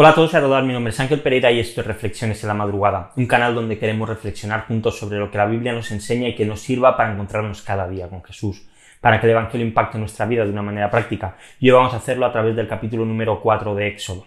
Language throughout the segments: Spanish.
Hola a todos y a todas, mi nombre es Ángel Pereira y esto es Reflexiones en la Madrugada, un canal donde queremos reflexionar juntos sobre lo que la Biblia nos enseña y que nos sirva para encontrarnos cada día con Jesús, para que el Evangelio impacte nuestra vida de una manera práctica. Y hoy vamos a hacerlo a través del capítulo número 4 de Éxodo.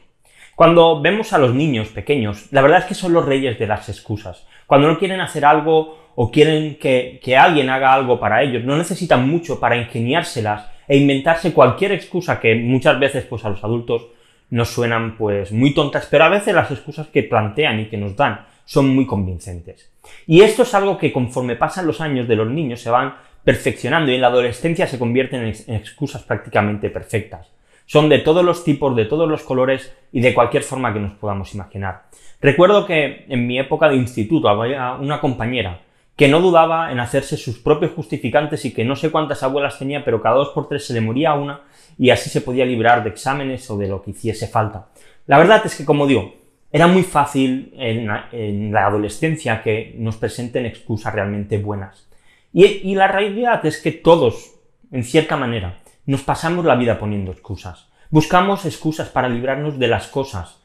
Cuando vemos a los niños pequeños, la verdad es que son los reyes de las excusas. Cuando no quieren hacer algo o quieren que, que alguien haga algo para ellos, no necesitan mucho para ingeniárselas e inventarse cualquier excusa que muchas veces pues a los adultos nos suenan pues muy tontas, pero a veces las excusas que plantean y que nos dan son muy convincentes. Y esto es algo que conforme pasan los años de los niños se van perfeccionando y en la adolescencia se convierten en excusas prácticamente perfectas. Son de todos los tipos, de todos los colores y de cualquier forma que nos podamos imaginar. Recuerdo que en mi época de instituto había una compañera que no dudaba en hacerse sus propios justificantes y que no sé cuántas abuelas tenía, pero cada dos por tres se le moría una y así se podía librar de exámenes o de lo que hiciese falta. La verdad es que, como digo, era muy fácil en, la adolescencia que nos presenten excusas realmente buenas. Y, y la realidad es que todos, en cierta manera, nos pasamos la vida poniendo excusas. Buscamos excusas para librarnos de las cosas.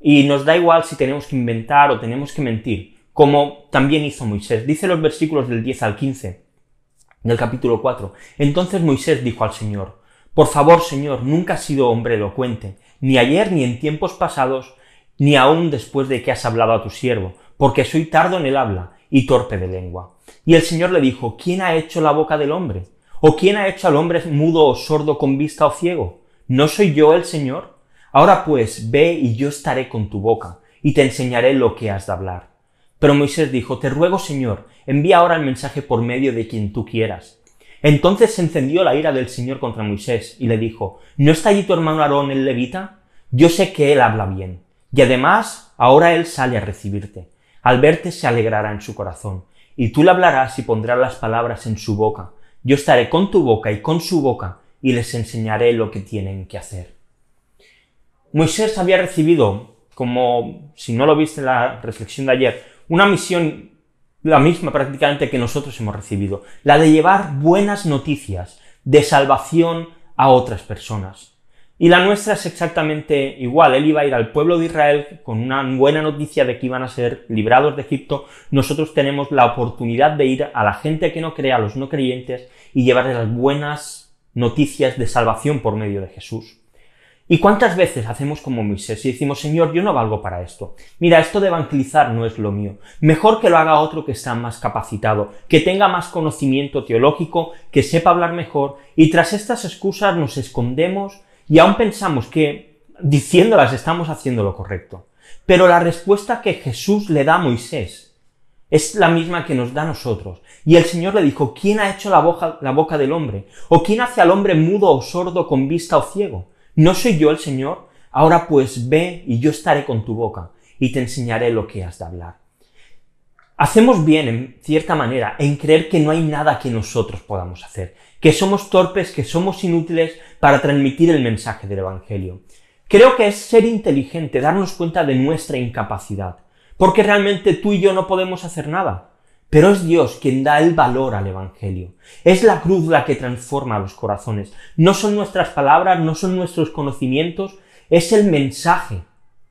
Y nos da igual si tenemos que inventar o tenemos que mentir, como también hizo Moisés. Dice los versículos del 10 al 15 del capítulo 4. Entonces Moisés dijo al Señor, por favor, Señor, nunca has sido hombre elocuente, ni ayer ni en tiempos pasados, ni aún después de que has hablado a tu siervo, porque soy tardo en el habla y torpe de lengua. Y el Señor le dijo, ¿quién ha hecho la boca del hombre? ¿O quién ha hecho al hombre mudo o sordo con vista o ciego? ¿No soy yo el Señor? Ahora pues, ve y yo estaré con tu boca, y te enseñaré lo que has de hablar. Pero Moisés dijo, Te ruego, Señor, envía ahora el mensaje por medio de quien tú quieras. Entonces se encendió la ira del Señor contra Moisés y le dijo, ¿no está allí tu hermano Aarón el levita? Yo sé que él habla bien. Y además, ahora él sale a recibirte. Al verte se alegrará en su corazón. Y tú le hablarás y pondrás las palabras en su boca. Yo estaré con tu boca y con su boca y les enseñaré lo que tienen que hacer. Moisés había recibido, como si no lo viste en la reflexión de ayer, una misión la misma prácticamente que nosotros hemos recibido, la de llevar buenas noticias de salvación a otras personas. Y la nuestra es exactamente igual. Él iba a ir al pueblo de Israel con una buena noticia de que iban a ser librados de Egipto. Nosotros tenemos la oportunidad de ir a la gente que no crea, a los no creyentes, y llevarles las buenas noticias de salvación por medio de Jesús. ¿Y cuántas veces hacemos como Moisés y decimos, Señor, yo no valgo para esto? Mira, esto de evangelizar no es lo mío. Mejor que lo haga otro que está más capacitado, que tenga más conocimiento teológico, que sepa hablar mejor, y tras estas excusas nos escondemos y aún pensamos que diciéndolas estamos haciendo lo correcto. Pero la respuesta que Jesús le da a Moisés es la misma que nos da a nosotros. Y el Señor le dijo, ¿quién ha hecho la boca, la boca del hombre? ¿O quién hace al hombre mudo o sordo con vista o ciego? ¿No soy yo el Señor? Ahora pues ve y yo estaré con tu boca y te enseñaré lo que has de hablar. Hacemos bien, en cierta manera, en creer que no hay nada que nosotros podamos hacer, que somos torpes, que somos inútiles para transmitir el mensaje del Evangelio. Creo que es ser inteligente, darnos cuenta de nuestra incapacidad, porque realmente tú y yo no podemos hacer nada. Pero es Dios quien da el valor al Evangelio. Es la cruz la que transforma los corazones. No son nuestras palabras, no son nuestros conocimientos, es el mensaje,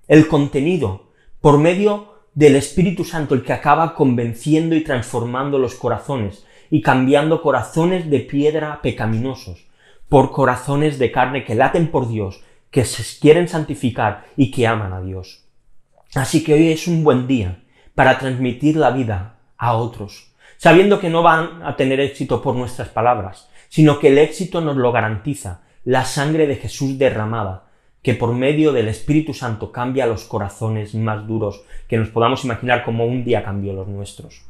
el contenido, por medio del Espíritu Santo el que acaba convenciendo y transformando los corazones y cambiando corazones de piedra pecaminosos por corazones de carne que laten por Dios, que se quieren santificar y que aman a Dios. Así que hoy es un buen día para transmitir la vida a otros, sabiendo que no van a tener éxito por nuestras palabras, sino que el éxito nos lo garantiza la sangre de Jesús derramada, que por medio del Espíritu Santo cambia los corazones más duros que nos podamos imaginar como un día cambió los nuestros.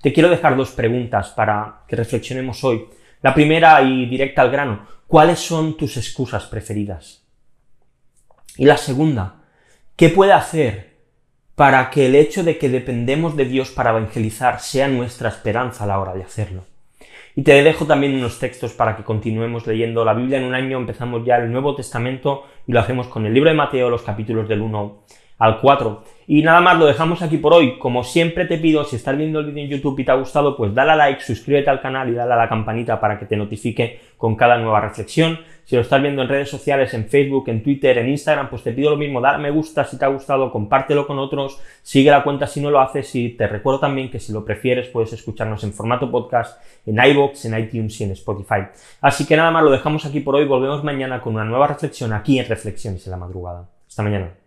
Te quiero dejar dos preguntas para que reflexionemos hoy. La primera y directa al grano, ¿cuáles son tus excusas preferidas? Y la segunda, ¿qué puede hacer para que el hecho de que dependemos de Dios para evangelizar sea nuestra esperanza a la hora de hacerlo. Y te dejo también unos textos para que continuemos leyendo la Biblia en un año. Empezamos ya el Nuevo Testamento y lo hacemos con el libro de Mateo, los capítulos del 1 al 4. Y nada más, lo dejamos aquí por hoy. Como siempre te pido, si estás viendo el vídeo en YouTube y te ha gustado, pues dale a like, suscríbete al canal y dale a la campanita para que te notifique con cada nueva reflexión. Si lo estás viendo en redes sociales, en Facebook, en Twitter, en Instagram, pues te pido lo mismo, dale me gusta si te ha gustado, compártelo con otros, sigue la cuenta si no lo haces y te recuerdo también que si lo prefieres puedes escucharnos en formato podcast, en iVoox, en iTunes y en Spotify. Así que nada más, lo dejamos aquí por hoy, volvemos mañana con una nueva reflexión aquí en Reflexiones en la madrugada. Hasta mañana.